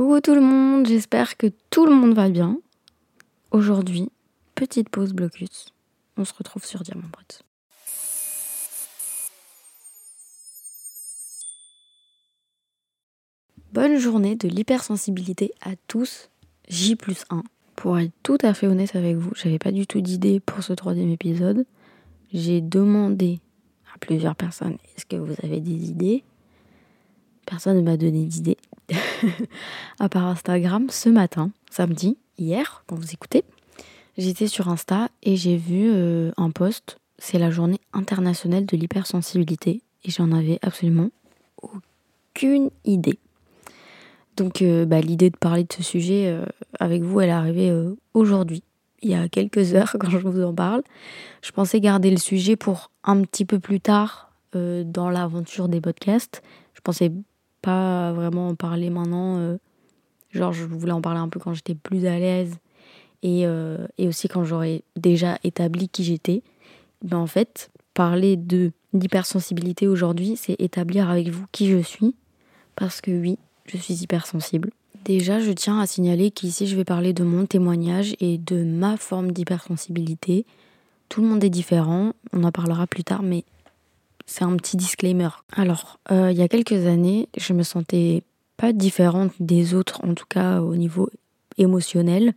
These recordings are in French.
Coucou tout le monde, j'espère que tout le monde va bien. Aujourd'hui, petite pause blocus. On se retrouve sur Diamant Brut. Bonne journée de l'hypersensibilité à tous, J plus 1. Pour être tout à fait honnête avec vous, j'avais pas du tout d'idée pour ce troisième épisode. J'ai demandé à plusieurs personnes est-ce que vous avez des idées? Personne ne m'a donné d'idée. à part Instagram, ce matin, samedi, hier, quand vous écoutez, j'étais sur Insta et j'ai vu euh, un post. C'est la journée internationale de l'hypersensibilité et j'en avais absolument aucune idée. Donc euh, bah, l'idée de parler de ce sujet euh, avec vous, elle est arrivée aujourd'hui, il y a quelques heures quand je vous en parle. Je pensais garder le sujet pour un petit peu plus tard dans l'aventure des podcasts. Je pensais pas vraiment en parler maintenant. Euh, genre, je voulais en parler un peu quand j'étais plus à l'aise et, euh, et, aussi quand j'aurais déjà établi qui j'étais. Ben en fait, parler de d'hypersensibilité aujourd'hui, c'est établir avec vous qui je suis. Parce que oui, je suis hypersensible. Déjà, je tiens à signaler qu'ici, je vais parler de mon témoignage et de ma forme d'hypersensibilité. Tout le monde est différent, on en parlera plus tard, mais c'est un petit disclaimer. Alors, euh, il y a quelques années, je me sentais pas différente des autres, en tout cas au niveau émotionnel.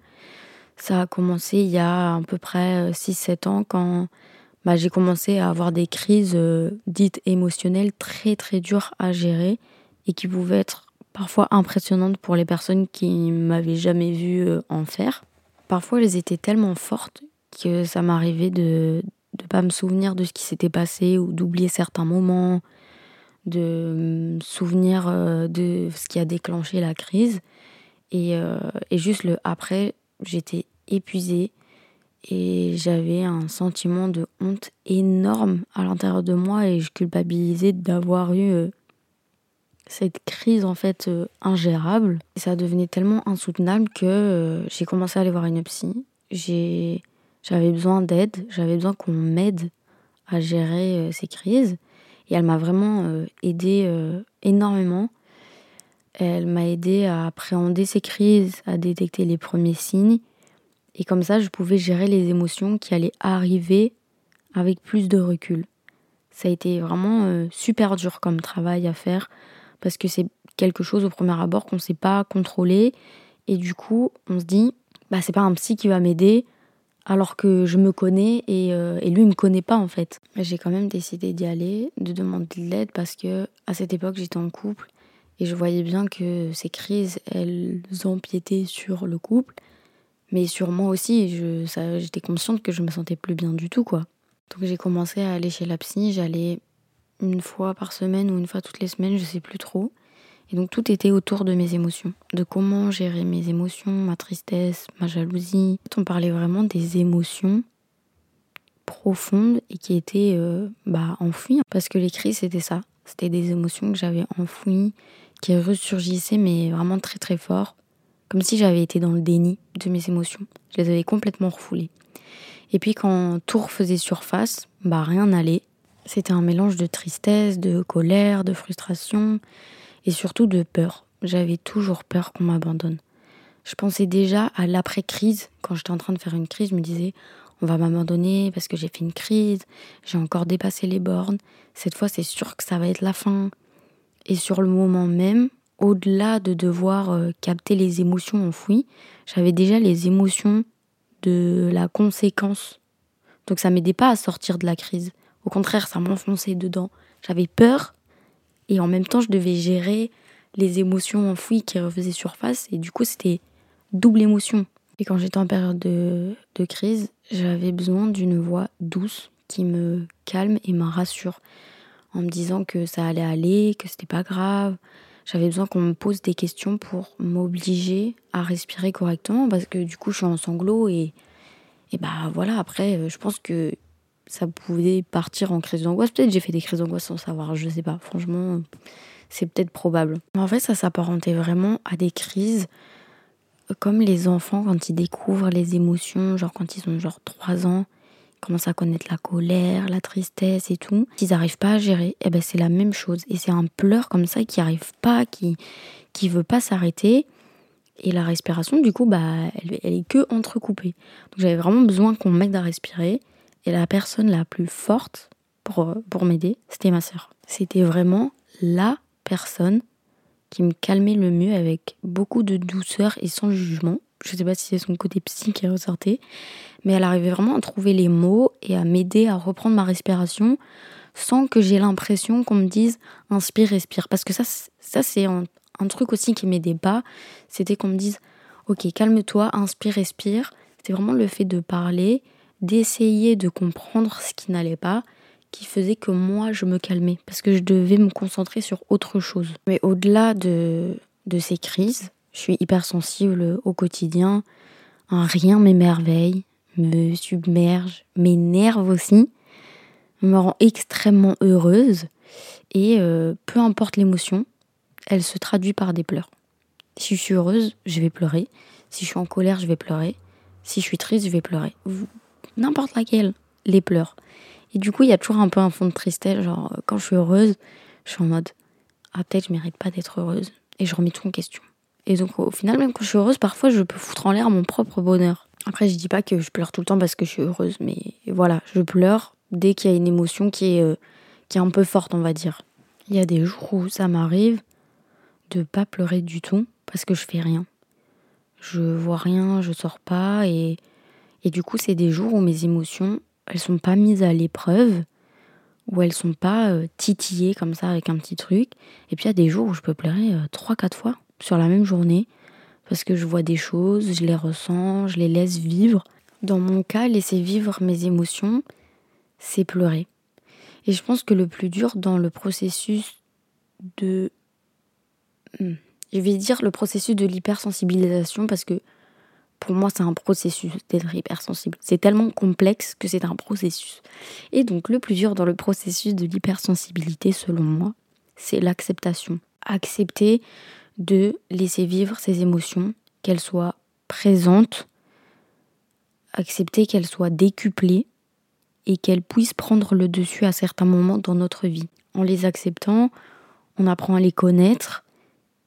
Ça a commencé il y a à peu près 6-7 ans quand bah, j'ai commencé à avoir des crises euh, dites émotionnelles très très dures à gérer et qui pouvaient être parfois impressionnantes pour les personnes qui m'avaient jamais vu euh, en faire. Parfois elles étaient tellement fortes que ça m'arrivait de, de pas me souvenir de ce qui s'était passé ou d'oublier certains moments, de me souvenir euh, de ce qui a déclenché la crise. Et, euh, et juste le après, j'étais épuisée et j'avais un sentiment de honte énorme à l'intérieur de moi et je culpabilisais d'avoir eu euh, cette crise en fait ingérable. Ça devenait tellement insoutenable que j'ai commencé à aller voir une psy. J'ai j'avais besoin d'aide, j'avais besoin qu'on m'aide à gérer euh, ces crises. Et elle m'a vraiment euh, aidé euh, énormément. Elle m'a aidé à appréhender ces crises, à détecter les premiers signes. Et comme ça, je pouvais gérer les émotions qui allaient arriver avec plus de recul. Ça a été vraiment super dur comme travail à faire parce que c'est quelque chose au premier abord qu'on ne sait pas contrôler. Et du coup, on se dit, bah, c'est pas un psy qui va m'aider, alors que je me connais et, euh, et lui me connaît pas en fait. J'ai quand même décidé d'y aller, de demander de l'aide parce que à cette époque j'étais en couple et je voyais bien que ces crises elles empiétaient sur le couple, mais sur moi aussi. J'étais consciente que je me sentais plus bien du tout quoi. Donc j'ai commencé à aller chez la psy, j'allais une fois par semaine ou une fois toutes les semaines, je sais plus trop. Et donc tout était autour de mes émotions, de comment gérer mes émotions, ma tristesse, ma jalousie. On parlait vraiment des émotions profondes et qui étaient euh, bah, enfouies. Parce que les crises, c'était ça. C'était des émotions que j'avais enfouies, qui ressurgissaient, mais vraiment très très fort. Comme si j'avais été dans le déni de mes émotions. Je les avais complètement refoulées. Et puis quand tout refaisait surface, bah rien n'allait. C'était un mélange de tristesse, de colère, de frustration et surtout de peur. J'avais toujours peur qu'on m'abandonne. Je pensais déjà à l'après-crise. Quand j'étais en train de faire une crise, je me disais on va m'abandonner parce que j'ai fait une crise, j'ai encore dépassé les bornes. Cette fois, c'est sûr que ça va être la fin. Et sur le moment même, au-delà de devoir euh, capter les émotions enfouies, j'avais déjà les émotions de la conséquence. Donc ça m'aidait pas à sortir de la crise. Au contraire, ça m'enfonçait dedans. J'avais peur et en même temps, je devais gérer les émotions enfouies qui refaisaient surface. Et du coup, c'était double émotion. Et quand j'étais en période de, de crise, j'avais besoin d'une voix douce qui me calme et me rassure. En me disant que ça allait aller, que c'était pas grave. J'avais besoin qu'on me pose des questions pour m'obliger à respirer correctement parce que du coup, je suis en sanglots et, et bah voilà, après, je pense que ça pouvait partir en crise d'angoisse. Peut-être j'ai fait des crises d'angoisse sans savoir, je sais pas. Franchement, c'est peut-être probable. En fait, ça s'apparentait vraiment à des crises comme les enfants quand ils découvrent les émotions, genre quand ils ont genre 3 ans, ils commencent à connaître la colère, la tristesse et tout. S'ils n'arrivent pas à gérer, eh ben c'est la même chose. Et c'est un pleur comme ça qui n'arrive pas, qui qui veut pas s'arrêter. Et la respiration, du coup, bah, elle, elle est que entrecoupée. Donc j'avais vraiment besoin qu'on m'aide à respirer. Et la personne la plus forte pour, pour m'aider, c'était ma sœur. C'était vraiment la personne qui me calmait le mieux avec beaucoup de douceur et sans jugement. Je sais pas si c'est son côté psy qui ressortait, mais elle arrivait vraiment à trouver les mots et à m'aider à reprendre ma respiration sans que j'ai l'impression qu'on me dise inspire, respire. Parce que ça, ça c'est un, un truc aussi qui m'aidait pas. C'était qu'on me dise ok, calme-toi, inspire, respire. C'était vraiment le fait de parler, d'essayer de comprendre ce qui n'allait pas qui faisait que moi je me calmais parce que je devais me concentrer sur autre chose. Mais au-delà de, de ces crises, je suis hypersensible au quotidien. Rien m'émerveille, me submerge, m'énerve aussi, me rend extrêmement heureuse. Et euh, peu importe l'émotion, elle se traduit par des pleurs. Si je suis heureuse, je vais pleurer. Si je suis en colère, je vais pleurer. Si je suis triste, je vais pleurer. N'importe laquelle, les pleurs. Et du coup, il y a toujours un peu un fond de tristesse. Genre, quand je suis heureuse, je suis en mode Ah, peut-être je mérite pas d'être heureuse. Et je remets tout en question. Et donc, au final, même quand je suis heureuse, parfois, je peux foutre en l'air mon propre bonheur. Après, je dis pas que je pleure tout le temps parce que je suis heureuse, mais voilà, je pleure dès qu'il y a une émotion qui est, euh, qui est un peu forte, on va dire. Il y a des jours où ça m'arrive de pas pleurer du tout parce que je fais rien. Je vois rien, je sors pas et, et du coup, c'est des jours où mes émotions, elles sont pas mises à l'épreuve, où elles sont pas euh, titillées comme ça avec un petit truc. Et puis il y a des jours où je peux pleurer euh, trois, quatre fois sur la même journée parce que je vois des choses, je les ressens, je les laisse vivre. Dans mon cas, laisser vivre mes émotions, c'est pleurer. Et je pense que le plus dur dans le processus de... Hmm, je vais dire le processus de l'hypersensibilisation parce que pour moi, c'est un processus d'être hypersensible. C'est tellement complexe que c'est un processus. Et donc, le plus dur dans le processus de l'hypersensibilité, selon moi, c'est l'acceptation. Accepter de laisser vivre ses émotions, qu'elles soient présentes, accepter qu'elles soient décuplées et qu'elles puissent prendre le dessus à certains moments dans notre vie. En les acceptant, on apprend à les connaître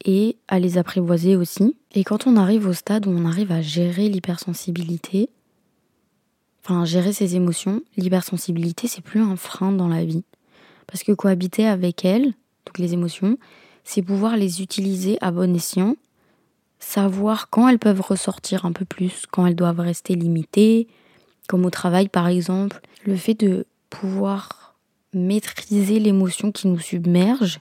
et à les apprivoiser aussi. Et quand on arrive au stade où on arrive à gérer l'hypersensibilité, enfin gérer ses émotions, l'hypersensibilité c'est plus un frein dans la vie. Parce que cohabiter avec elles, toutes les émotions, c'est pouvoir les utiliser à bon escient, savoir quand elles peuvent ressortir un peu plus, quand elles doivent rester limitées, comme au travail par exemple. Le fait de pouvoir maîtriser l'émotion qui nous submerge,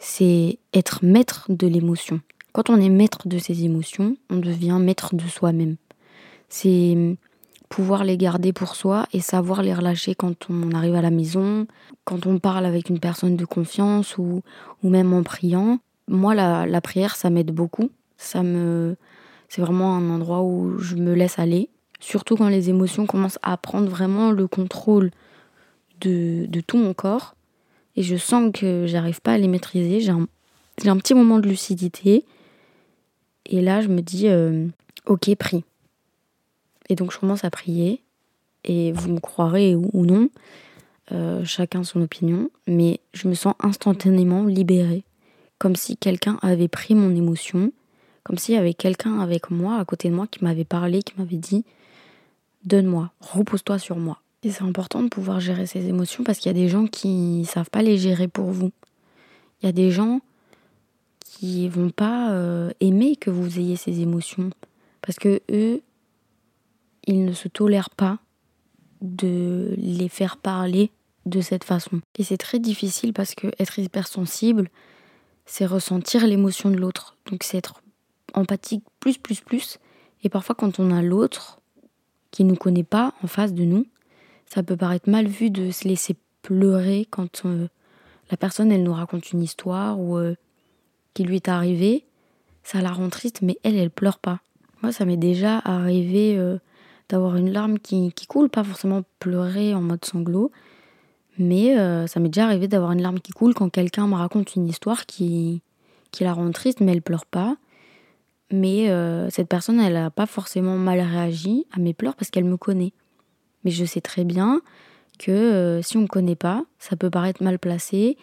c'est être maître de l'émotion. Quand on est maître de ses émotions, on devient maître de soi-même. C'est pouvoir les garder pour soi et savoir les relâcher quand on arrive à la maison, quand on parle avec une personne de confiance ou, ou même en priant. Moi, la, la prière, ça m'aide beaucoup. Ça me, c'est vraiment un endroit où je me laisse aller. Surtout quand les émotions commencent à prendre vraiment le contrôle de, de tout mon corps et je sens que j'arrive pas à les maîtriser. J'ai un, un, petit moment de lucidité et là je me dis euh, ok prie. Et donc je commence à prier et vous me croirez ou, non, euh, chacun son opinion, mais je me sens instantanément libérée, comme si quelqu'un avait pris mon émotion, comme s'il y avait quelqu'un avec moi, à côté de moi, qui m'avait parlé, qui m'avait dit donne-moi, repose-toi sur moi. Et c'est important de pouvoir gérer ses émotions parce qu'il y a des gens qui savent pas les gérer pour vous. Il y a des gens qui vont pas euh, aimer que vous ayez ces émotions parce que eux, ils ne se tolèrent pas de les faire parler de cette façon. Et c'est très difficile parce que être hypersensible, c'est ressentir l'émotion de l'autre. Donc c'est être empathique plus plus plus. Et parfois quand on a l'autre qui ne nous connaît pas en face de nous, ça peut paraître mal vu de se laisser pleurer quand euh, la personne elle nous raconte une histoire ou euh, qui lui est arrivée, ça la rend triste, mais elle elle pleure pas. Moi ça m'est déjà arrivé euh, d'avoir une larme qui, qui, coule, pas forcément pleurer en mode sanglot, mais ça m'est déjà arrivé d'avoir une larme qui coule quand quelqu'un me raconte une histoire qui, qui la rend triste, mais elle pleure pas. Mais cette personne elle a pas forcément mal réagi à mes pleurs parce qu'elle me connaît. Mais je sais très bien que euh, si on ne connaît pas, ça peut paraître mal placé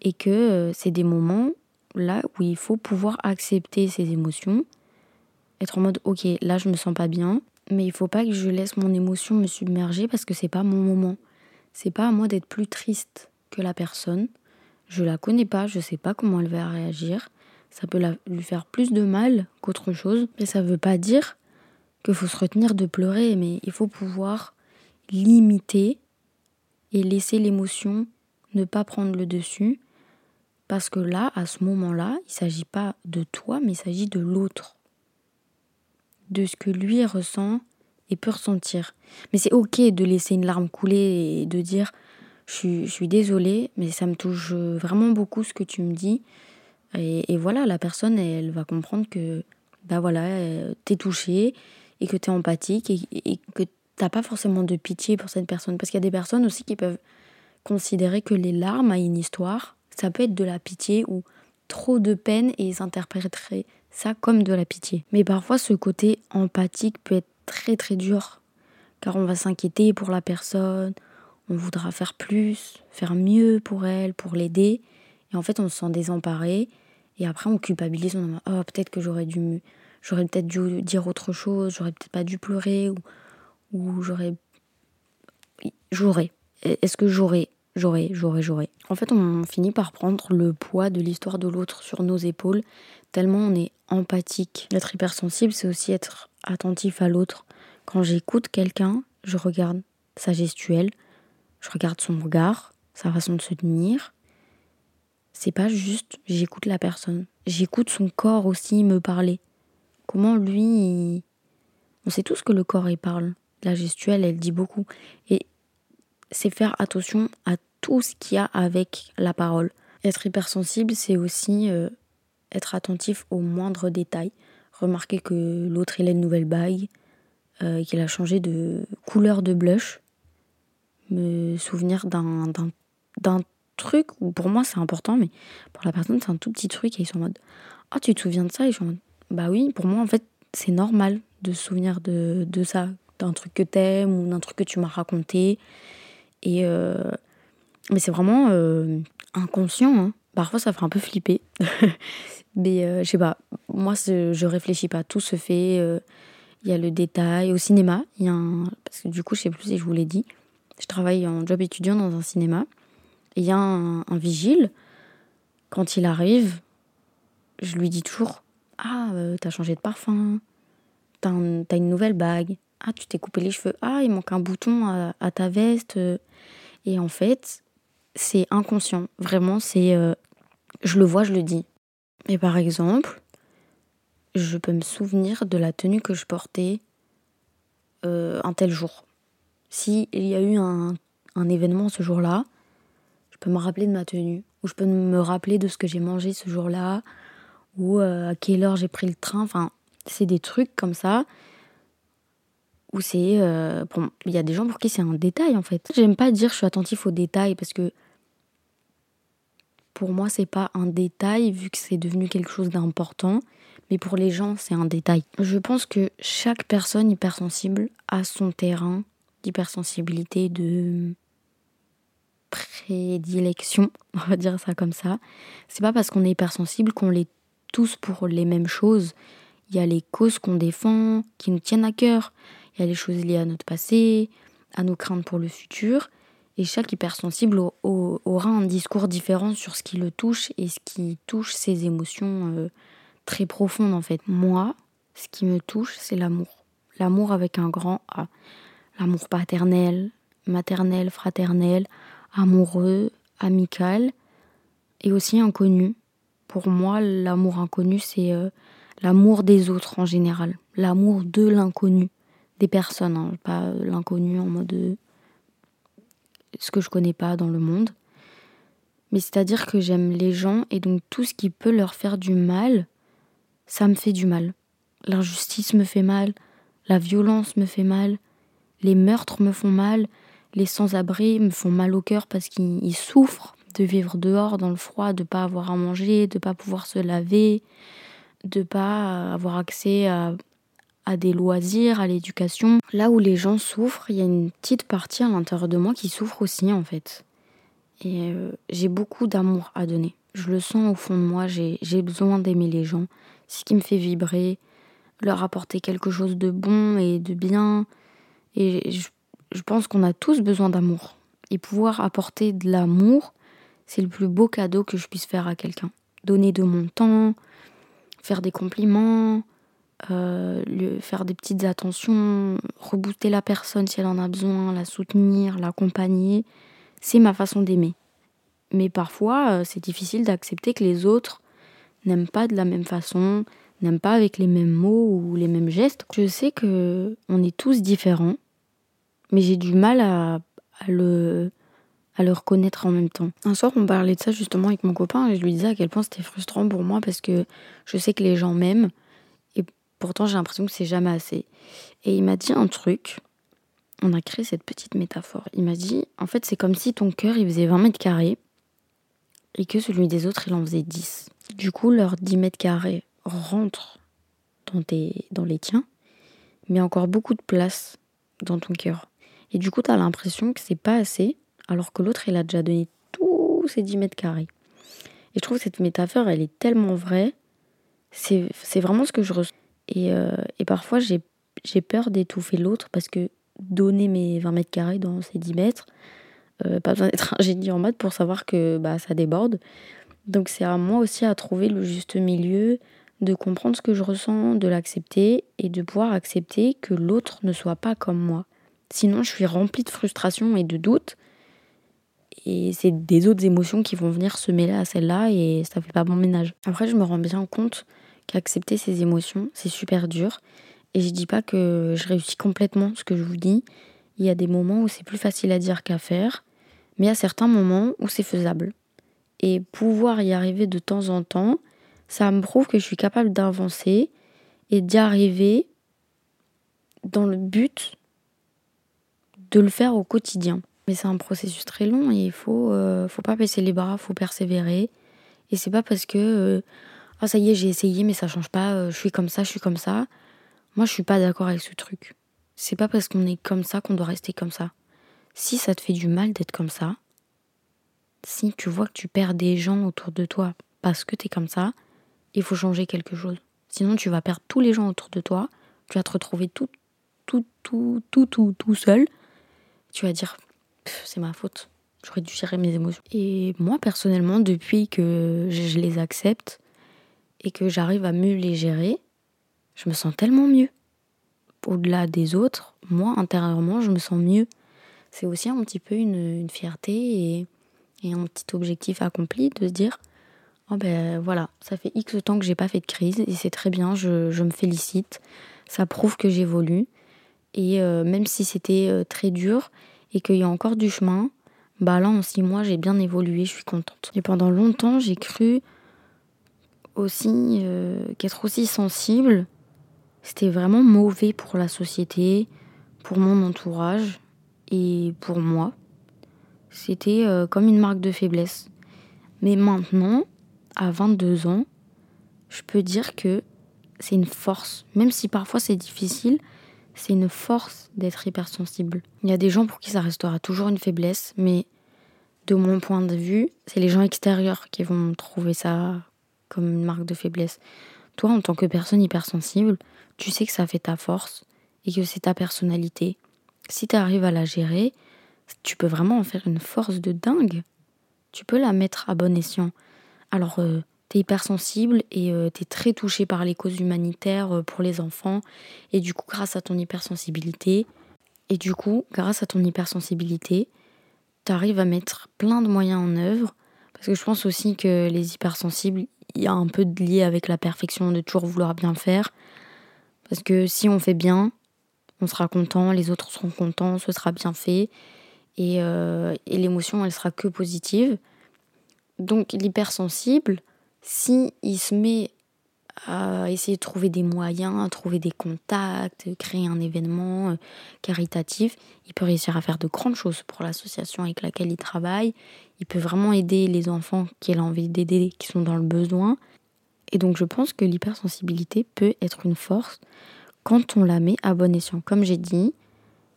et que euh, c'est des moments là où il faut pouvoir accepter ses émotions être en mode ok, là je me sens pas bien, mais il faut pas que je laisse mon émotion me submerger parce que c'est pas mon moment. C'est pas à moi d'être plus triste que la personne. Je la connais pas, je sais pas comment elle va réagir. Ça peut lui faire plus de mal qu'autre chose, mais ça veut pas dire qu'il faut se retenir de pleurer, mais il faut pouvoir limiter et laisser l'émotion ne pas prendre le dessus. Parce que là, à ce moment-là, il ne s'agit pas de toi, mais il s'agit de l'autre. De ce que lui ressent et peut ressentir. Mais c'est ok de laisser une larme couler et de dire je suis, je suis désolée, mais ça me touche vraiment beaucoup ce que tu me dis. Et, voilà, la personne, elle, va comprendre que bah voilà, t'es touché et que t'es empathique et que t'as pas forcément de pitié pour cette personne. Parce qu'il y a des personnes aussi qui peuvent considérer que les larmes à une histoire, ça peut être de la pitié ou trop de peine et ils interpréteraient ça comme de la pitié. Mais parfois, ce côté empathique peut être très très dur. Car on va s'inquiéter pour la personne, on voudra faire plus, faire mieux pour elle, pour l'aider. Et en fait, on se sent désemparé. Et après, on culpabilise. On dit, oh, peut-être que j'aurais dû, j'aurais peut-être dû dire autre chose, j'aurais peut-être pas dû pleurer. Ou ou j'aurais. J'aurais. Est-ce que j'aurais J'aurais, j'aurais, j'aurais? En fait, on finit par prendre le poids de l'histoire de l'autre sur nos épaules, tellement on est empathique. Être hypersensible, c'est aussi être attentif à l'autre. Quand j'écoute quelqu'un, je regarde sa gestuelle, je regarde son regard, sa façon de se tenir. C'est pas juste j'écoute la personne. J'écoute son corps aussi me parler. Comment lui. On sait tous que le corps il parle la gestuelle, elle dit beaucoup. Et c'est faire attention à tout ce qu'il y a avec la parole. Être hypersensible, c'est aussi euh, être attentif aux moindres détails. Remarquer que l'autre, il a une nouvelle bague, euh, qu'il a changé de couleur de blush. Me souvenir d'un, truc où pour moi c'est important, mais pour la personne c'est un tout petit truc et ils sont en mode Ah, tu te souviens de ça Et je suis en mode Bah oui, pour moi en fait c'est normal de se souvenir de, de ça d'un truc que t'aimes ou d'un truc que tu m'as raconté. Et euh, mais c'est vraiment euh, inconscient. Hein. Parfois, ça fait un peu flipper. mais euh, je sais pas. Moi, je réfléchis pas. Tout se fait. Il y a le détail. Au cinéma, il y a un... Parce que du coup, je sais plus si je vous l'ai dit. Je travaille en job étudiant dans un cinéma. Il y a un, vigile. Quand il arrive, je lui dis toujours Ah, t'as changé de parfum. T'as une nouvelle bague. Ah, tu t'es coupé les cheveux. Ah, il manque un bouton à, ta veste. Et en fait, c'est inconscient. Vraiment, c'est. Euh, je le vois, je le dis. Et par exemple, je peux me souvenir de la tenue que je portais euh, un tel jour. S'il y a eu un, un événement ce jour-là, je peux me rappeler de ma tenue. Ou je peux me rappeler de ce que j'ai mangé ce jour-là. Ou euh, à quelle heure j'ai pris le train. Enfin, c'est des trucs comme ça où c'est. Euh, il y a des gens pour qui c'est un détail en fait. J'aime pas dire je suis attentif aux détails parce que pour moi c'est pas un détail vu que c'est devenu quelque chose d'important, mais pour les gens c'est un détail. Je pense que chaque personne hypersensible a son terrain d'hypersensibilité, de prédilection, on va dire ça comme ça. C'est pas parce qu'on est hypersensible qu'on l'est tous pour les mêmes choses. Il y a les causes qu'on défend, qui nous tiennent à cœur. Les choses liées à notre passé, à nos craintes pour le futur. Et chaque hypersensible aura un discours différent sur ce qui le touche et ce qui touche ses émotions euh, très profondes en fait. Moi, ce qui me touche, c'est l'amour. L'amour avec un grand A. L'amour paternel, maternel, fraternel, amoureux, amical et aussi inconnu. Pour moi, l'amour inconnu, c'est euh, l'amour des autres en général, l'amour de l'inconnu des personnes, hein, pas l'inconnu en mode euh, ce que je connais pas dans le monde. Mais c'est-à-dire que j'aime les gens et donc tout ce qui peut leur faire du mal, ça me fait du mal. L'injustice me fait mal, la violence me fait mal, les meurtres me font mal, les sans-abri me font mal au cœur parce qu'ils souffrent de vivre dehors dans le froid, de pas avoir à manger, de pas pouvoir se laver, de pas avoir accès à à des loisirs, à l'éducation. Là où les gens souffrent, il y a une petite partie à l'intérieur de moi qui souffre aussi en fait. Et euh, j'ai beaucoup d'amour à donner. Je le sens au fond de moi, j'ai besoin d'aimer les gens. Ce qui me fait vibrer. leur apporter quelque chose de bon et de bien. Et je pense qu'on a tous besoin d'amour. Et pouvoir apporter de l'amour, c'est le plus beau cadeau que je puisse faire à quelqu'un. Donner de mon temps, faire des compliments, euh, faire des petites attentions, rebooster la personne si elle en a besoin, la soutenir, l'accompagner. C'est ma façon d'aimer. Mais parfois, euh, c'est difficile d'accepter que les autres n'aiment pas de la même façon, n'aiment pas avec les mêmes mots ou les mêmes gestes. Je sais que on est tous différents, mais j'ai du mal à, à le à le reconnaître en même temps. Un soir, on parlait de ça justement avec mon copain et je lui disais à quel point c'était frustrant pour moi parce que je sais que les gens m'aiment pourtant j'ai l'impression que c'est jamais assez. Et il m'a dit un truc. On a créé cette petite métaphore. Il m'a dit en fait, c'est comme si ton cœur il faisait 20 mètres carrés et que celui des autres il en faisait 10. Du coup, leurs 10 mètres carrés rentrent dans, tes, dans les tiens, mais encore beaucoup de place dans ton cœur. Et du coup, tu as l'impression que c'est pas assez alors que l'autre, il a déjà donné tous ses 10 mètres carrés. Et je trouve que cette métaphore, elle est tellement vraie. C'est vraiment ce que je ressens. Et, euh, et parfois, j'ai peur d'étouffer l'autre parce que donner mes 20 mètres carrés dans ces 10 mètres, euh, pas besoin d'être un en maths pour savoir que bah, ça déborde. Donc c'est à moi aussi à trouver le juste milieu, de comprendre ce que je ressens, de l'accepter et de pouvoir accepter que l'autre ne soit pas comme moi. Sinon, je suis remplie de frustration et de doutes et c'est des autres émotions qui vont venir se mêler à celle-là et ça fait pas bon ménage. Après, je me rends bien compte qu'accepter ces émotions, c'est super dur. Et je dis pas que je réussis complètement ce que je vous dis. Il y a des moments où c'est plus facile à dire qu'à faire, mais il y a certains moments où c'est faisable. Et pouvoir y arriver de temps en temps, ça me prouve que je suis capable d'avancer et d'y arriver dans le but de le faire au quotidien. Mais c'est un processus très long et il faut, euh, faut pas baisser les bras, faut persévérer. Et c'est pas parce que euh, ah ça y est j'ai essayé mais ça change pas, euh, je suis comme ça, je suis comme ça. Moi je suis pas d'accord avec ce truc. C'est pas parce qu'on est comme ça qu'on doit rester comme ça. Si ça te fait du mal d'être comme ça, si tu vois que tu perds des gens autour de toi parce que tu es comme ça, il faut changer quelque chose. Sinon tu vas perdre tous les gens autour de toi, tu vas te retrouver tout tout tout tout tout, tout seul. Tu vas dire c'est ma faute. J'aurais dû gérer mes émotions. Et moi, personnellement, depuis que je les accepte et que j'arrive à mieux les gérer, je me sens tellement mieux. Au-delà des autres, moi, intérieurement, je me sens mieux. C'est aussi un petit peu une, fierté et, un petit objectif accompli de se dire Oh ben voilà, ça fait X temps que j'ai pas fait de crise et c'est très bien, je, je, me félicite. Ça prouve que j'évolue. Et euh, même si c'était euh, très dur, et qu'il y a encore du chemin, bah là en six mois j'ai bien évolué, je suis contente. Et pendant longtemps j'ai cru aussi euh, qu'être aussi sensible, c'était vraiment mauvais pour la société, pour mon entourage et pour moi. C'était euh, comme une marque de faiblesse. Mais maintenant, à 22 ans, je peux dire que c'est une force, même si parfois c'est difficile, c'est une force d'être hypersensible. Il y a des gens pour qui ça restera toujours une faiblesse, mais de mon point de vue, c'est les gens extérieurs qui vont trouver ça comme une marque de faiblesse. Toi, en tant que personne hypersensible, tu sais que ça fait ta force et que c'est ta personnalité. Si tu arrives à la gérer, tu peux vraiment en faire une force de dingue. Tu peux la mettre à bon escient. Alors, euh, t'es hypersensible et euh, t'es très touché par les causes humanitaires euh, pour les enfants. Et du coup, grâce à ton hypersensibilité, et du coup, grâce à ton hypersensibilité, t'arrives à mettre plein de moyens en œuvre. Parce que je pense aussi que les hypersensibles, il y a un peu de lié avec la perfection, de toujours vouloir bien faire. Parce que si on fait bien, on sera content, les autres seront contents, ce sera bien fait. Et, euh, et l'émotion, elle sera que positive. Donc l'hypersensible, si se met à essayer de trouver des moyens, trouver des contacts, créer un événement euh, caritatif, il peut réussir à faire de grandes choses pour l'association avec laquelle il travaille. Il peut vraiment aider les enfants qu'il a envie d'aider, qui sont dans le besoin. Et donc je pense que l'hypersensibilité peut être une force quand on la met à bon escient. Comme j'ai dit,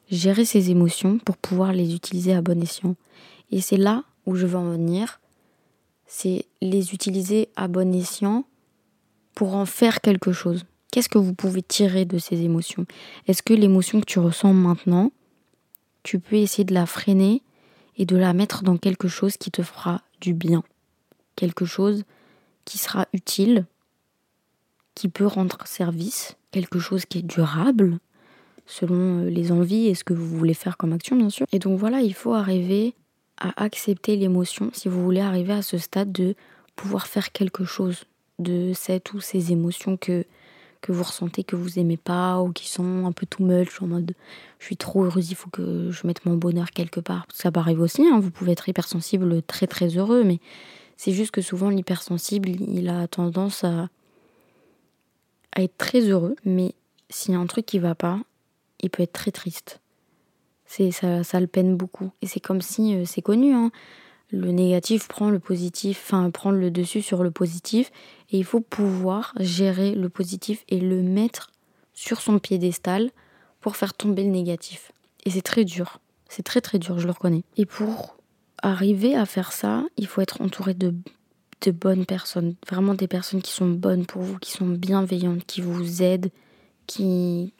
gérer ses émotions pour pouvoir les utiliser à bon escient. Et c'est là où je veux en venir c'est les utiliser à bon escient pour en faire quelque chose. qu'est-ce que vous pouvez tirer de ces émotions? Est-ce que l'émotion que tu ressens maintenant, tu peux essayer de la freiner et de la mettre dans quelque chose qui te fera du bien? Quelque chose qui sera utile, qui peut rendre service, quelque chose qui est durable, selon euh, les envies et ce que vous voulez faire comme action, bien sûr. Et donc voilà, il faut arriver à accepter l'émotion si vous voulez arriver à ce stade de pouvoir faire quelque chose de cette ou ces émotions que, que vous ressentez, que vous aimez pas ou qui sont un peu too much, en mode je suis trop heureuse, il faut que je mette mon bonheur quelque part. Ça arrive aussi, hein, vous pouvez être hypersensible, très très heureux, mais c'est juste que souvent l'hypersensible, il a tendance à, à être très heureux, mais s'il y a un truc qui va pas, il peut être très triste. C'est ça, ça le peine beaucoup. Et c'est comme si, euh, c'est connu, hein, le négatif prend le positif, enfin prend le dessus sur le positif, et il faut pouvoir gérer le positif et le mettre sur son piédestal pour faire tomber le négatif. Et c'est très dur, c'est très très dur, je le reconnais. Et pour arriver à faire ça, il faut être entouré de, de bonnes personnes, vraiment des personnes qui sont bonnes pour vous, qui sont bienveillantes, qui vous aident, qui,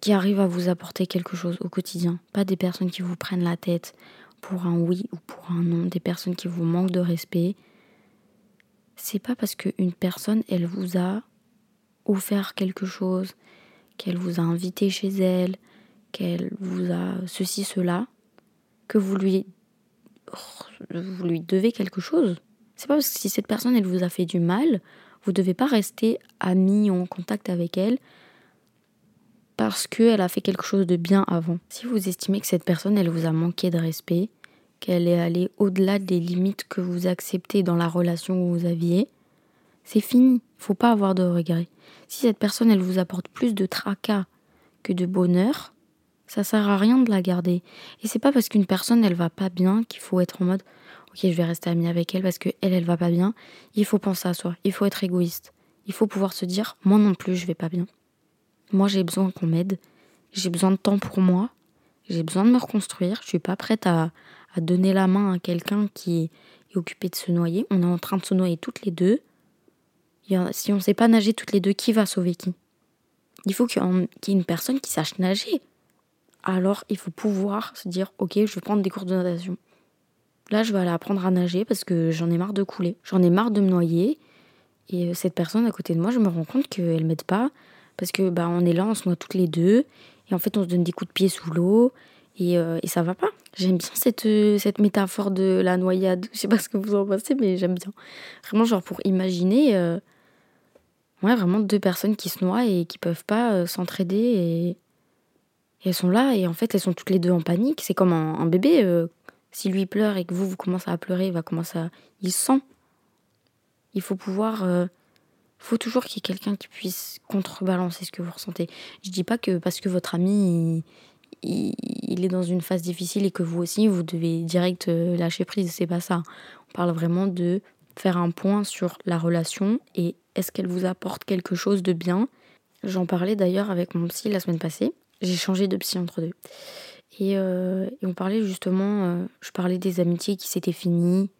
qui arrivent à vous apporter quelque chose au quotidien. Pas des personnes qui vous prennent la tête pour un oui ou pour un non, des personnes qui vous manquent de respect. C'est pas parce qu'une personne, elle vous a offert quelque chose, qu'elle vous a invité chez elle, qu'elle vous a ceci, cela, que vous lui, vous lui devez quelque chose. C'est pas parce que si cette personne, elle vous a fait du mal, vous devez pas rester ami en contact avec elle parce qu'elle a fait quelque chose de bien avant. Si vous estimez que cette personne, elle vous a manqué de respect, qu'elle est allée au-delà des limites que vous acceptez dans la relation que vous aviez, c'est fini. Faut pas avoir de regrets. Si cette personne, elle vous apporte plus de tracas que de bonheur, ça sert à rien de la garder. Et c'est pas parce qu'une personne, elle va pas bien qu'il faut être en mode, ok, je vais rester amie avec elle parce que elle, elle va pas bien. Il faut penser à soi. Il faut être égoïste. Il faut pouvoir se dire, moi non plus, je vais pas bien. Moi, j'ai besoin qu'on m'aide. J'ai besoin de temps pour moi. J'ai besoin de me reconstruire. Je suis pas prête à, donner la main à quelqu'un qui est occupé de se noyer. On est en train de se noyer toutes les deux. Si on ne sait pas nager toutes les deux, qui va sauver qui? Il faut qu'il y ait une personne qui sache nager. Alors, il faut pouvoir se dire, ok, je vais prendre des cours de natation. Là, je vais aller apprendre à nager parce que j'en ai marre de couler. J'en ai marre de me noyer. Et euh, cette personne à côté de moi, je me rends compte qu'elle m'aide pas parce que bah on est là, on se noie toutes les deux et en fait on se donne des coups de pied sous l'eau et, euh, et ça va pas. J'aime bien cette, cette métaphore de la noyade. Je sais pas ce que vous en pensez, mais j'aime bien. Vraiment, genre pour imaginer, euh, ouais, vraiment deux personnes qui se noient et qui peuvent pas euh, s'entraider et, elles sont là et en fait elles sont toutes les deux en panique. C'est comme un, bébé. si lui pleure et que vous, vous commencez à pleurer, il va commencer à. Il sent. Il faut pouvoir faut toujours qu'il y ait quelqu'un qui puisse contrebalancer ce que vous ressentez. Je dis pas que parce que votre ami il, est dans une phase difficile et que vous aussi vous devez direct euh, lâcher prise, c'est pas ça. On parle vraiment de faire un point sur la relation et est-ce qu'elle vous apporte quelque chose de bien? J'en parlais d'ailleurs avec mon psy la semaine passée. J'ai changé de psy entre deux. Et, euh, on parlait justement, euh, je parlais des amitiés qui s'étaient finies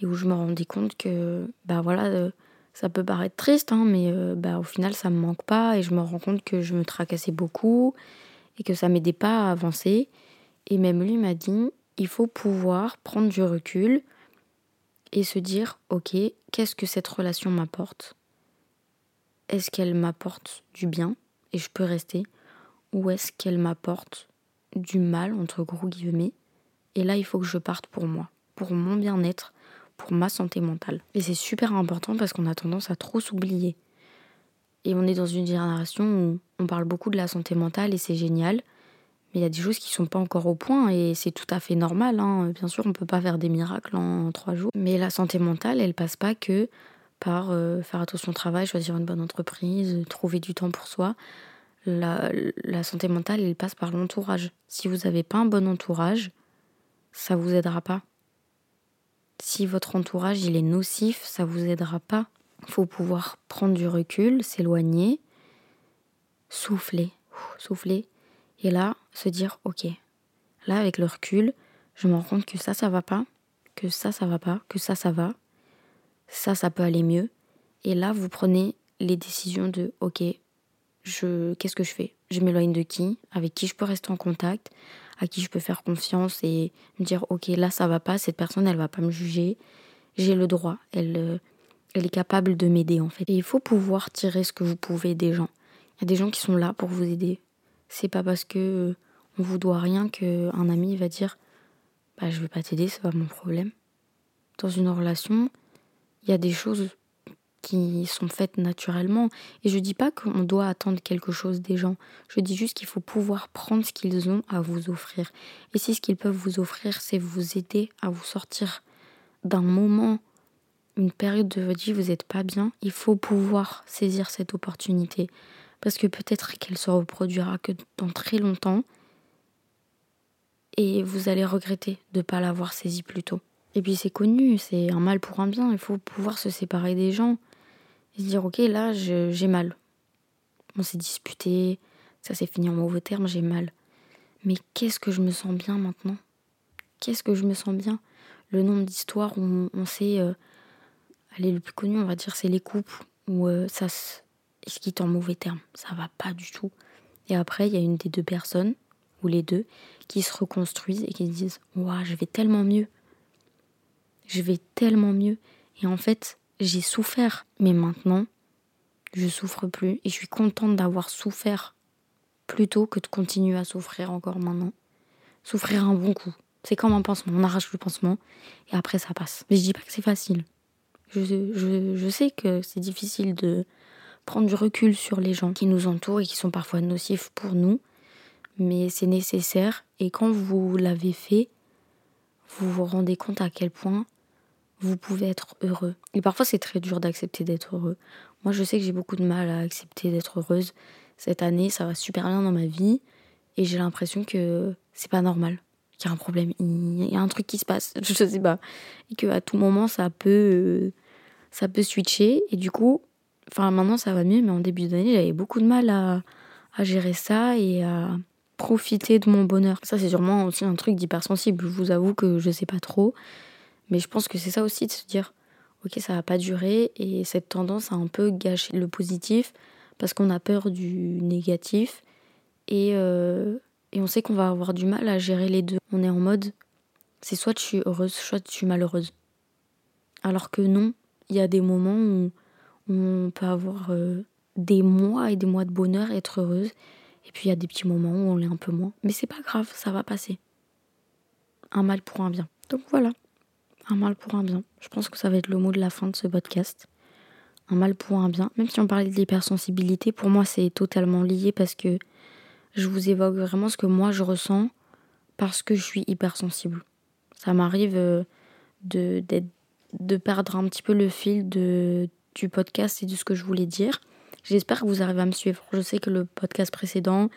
et où je me rendais compte que, bah voilà, ça peut paraître triste, hein, mais euh, bah, au final, ça me manque pas et je me rends compte que je me tracassais beaucoup et que ça m'aidait pas à avancer. Et même lui m'a dit il faut pouvoir prendre du recul et se dire ok, qu'est-ce que cette relation m'apporte? Est-ce qu'elle m'apporte du bien et je peux rester? Ou est-ce qu'elle m'apporte du mal, entre gros guillemets? Et là, il faut que je parte pour moi, pour mon bien-être, pour ma santé mentale. Et c'est super important parce qu'on a tendance à trop s'oublier. Et on est dans une génération où on parle beaucoup de la santé mentale et c'est génial. Mais il y a des choses qui sont pas encore au point et c'est tout à fait normal. Hein. Bien sûr, on peut pas faire des miracles en trois jours. Mais la santé mentale, elle passe pas que par euh, faire attention au travail, choisir une bonne entreprise, trouver du temps pour soi. La, la santé mentale, elle passe par l'entourage. Si vous n'avez pas un bon entourage, ça vous aidera pas. Si votre entourage il est nocif, ça vous aidera pas. Faut pouvoir prendre du recul, s'éloigner, souffler, souffler, et là se dire ok. Là avec le recul, je me rends compte que ça ça va pas, que ça ça va pas, que ça ça va, ça ça peut aller mieux. Et là vous prenez les décisions de ok, je qu'est-ce que je fais? Je m'éloigne de qui? Avec qui je peux rester en contact? À qui je peux faire confiance et me dire ok là ça va pas, cette personne elle va pas me juger, j'ai le droit, elle, euh, elle est capable de m'aider en fait. Et il faut pouvoir tirer ce que vous pouvez des gens. Il y a des gens qui sont là pour vous aider. C'est pas parce que euh, on vous doit rien qu'un ami va dire bah je vais pas t'aider, c'est pas mon problème. Dans une relation, il y a des choses qui sont faites naturellement. Et je dis pas qu'on doit attendre quelque chose des gens. Je dis juste qu'il faut pouvoir prendre ce qu'ils ont à vous offrir. Et si ce qu'ils peuvent vous offrir, c'est vous aider à vous sortir d'un moment, une période de votre vie, vous n'êtes pas bien, il faut pouvoir saisir cette opportunité. Parce que peut-être qu'elle se reproduira que dans très longtemps. Et vous allez regretter de ne pas l'avoir saisie plus tôt. Et puis c'est connu, c'est un mal pour un bien. Il faut pouvoir se séparer des gens et se dire ok là j'ai mal. On s'est disputé, ça s'est fini en mauvais termes, j'ai mal. Mais qu'est-ce que je me sens bien maintenant? Qu'est-ce que je me sens bien? Le nombre d'histoires où on, sait, euh, allez le plus connu on va dire c'est les couples où euh, ça se quitte en mauvais termes, ça va pas du tout. Et après il y a une des deux personnes ou les deux qui se reconstruisent et qui se disent waouh je vais tellement mieux, je vais tellement mieux. Et en fait j'ai souffert, mais maintenant, je souffre plus et je suis contente d'avoir souffert plutôt que de continuer à souffrir encore maintenant. Souffrir un bon coup. C'est comme un pansement, on arrache le pansement et après ça passe. Mais je dis pas que c'est facile. Je, je, je sais que c'est difficile de prendre du recul sur les gens qui nous entourent et qui sont parfois nocifs pour nous, mais c'est nécessaire et quand vous l'avez fait, vous vous rendez compte à quel point vous pouvez être heureux. Et parfois, c'est très dur d'accepter d'être heureux. Moi, je sais que j'ai beaucoup de mal à accepter d'être heureuse. Cette année, ça va super bien dans ma vie. Et j'ai l'impression que c'est pas normal. Qu'il y a un problème. Il y a un truc qui se passe. Je sais pas. Et qu'à tout moment, ça peut, euh, ça peut switcher. Et du coup, enfin, maintenant, ça va mieux. Mais en début d'année, j'avais beaucoup de mal à, à gérer ça et à profiter de mon bonheur. Ça, c'est sûrement aussi un truc d'hypersensible. Je vous avoue que je sais pas trop. Mais je pense que c'est ça aussi de se dire, ok, ça va pas durer et cette tendance à un peu gâcher le positif parce qu'on a peur du négatif et, euh, et on sait qu'on va avoir du mal à gérer les deux. On est en mode, c'est soit je suis heureuse, soit je suis malheureuse. Alors que non, il y a des moments où on peut avoir euh, des mois et des mois de bonheur être heureuse. Et puis il y a des petits moments où on l'est un peu moins. Mais c'est pas grave, ça va passer. Un mal pour un bien. Donc voilà. Un mal pour un bien. Je pense que ça va être le mot de la fin de ce podcast. Un mal pour un bien. Même si on parlait de l'hypersensibilité, pour moi c'est totalement lié parce que je vous évoque vraiment ce que moi je ressens parce que je suis hypersensible. Ça m'arrive euh, de, de perdre un petit peu le fil de, du podcast et de ce que je voulais dire. J'espère que vous arrivez à me suivre. Je sais que le podcast précédent,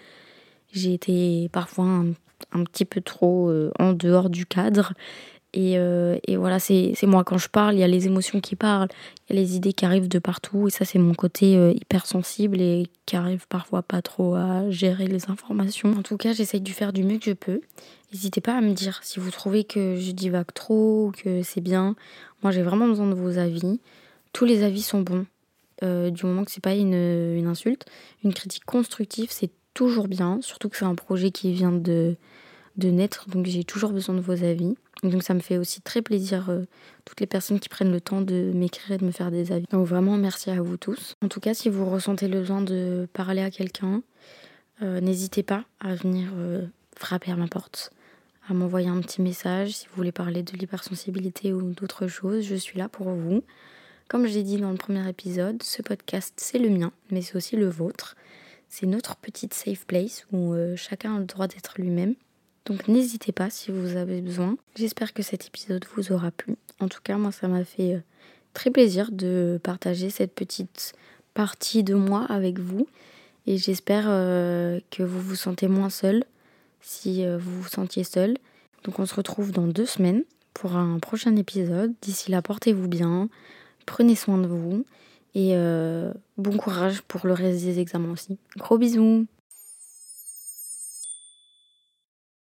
j'ai été parfois un, petit peu trop euh, en dehors du cadre euh, et, voilà, c'est moi quand je parle, il y a les émotions qui parlent, il y a les idées qui arrivent de partout. Et ça, c'est mon côté euh, hypersensible et qui arrive parfois pas trop à gérer les informations. En tout cas, j'essaye de faire du mieux que je peux. N'hésitez pas à me dire si vous trouvez que je divague trop ou que c'est bien. Moi, j'ai vraiment besoin de vos avis. Tous les avis sont bons. Euh, du moment que c'est pas une, une insulte. Une critique constructive, c'est toujours bien. Surtout que c'est un projet qui vient de, de naître. Donc, j'ai toujours besoin de vos avis. Donc ça me fait aussi très plaisir euh, toutes les personnes qui prennent le temps de m'écrire et de me faire des avis. Donc vraiment merci à vous tous. En tout cas, si vous ressentez le besoin de parler à quelqu'un, euh, n'hésitez pas à venir euh, frapper à ma porte, à m'envoyer un petit message si vous voulez parler de l'hypersensibilité ou d'autres choses. Je suis là pour vous. Comme j'ai dit dans le premier épisode, ce podcast c'est le mien, mais c'est aussi le vôtre. C'est notre petite safe place où chacun a le droit d'être lui-même. Donc n'hésitez pas si vous avez besoin. J'espère que cet épisode vous aura plu. En tout cas, moi, ça m'a fait euh, très plaisir de partager cette petite partie de moi avec vous. Et j'espère euh, que vous vous sentez moins seul si euh, vous vous sentiez seul. Donc on se retrouve dans deux semaines pour un prochain épisode. D'ici là, portez-vous bien, prenez soin de vous et bon courage pour le reste des examens aussi. Gros bisous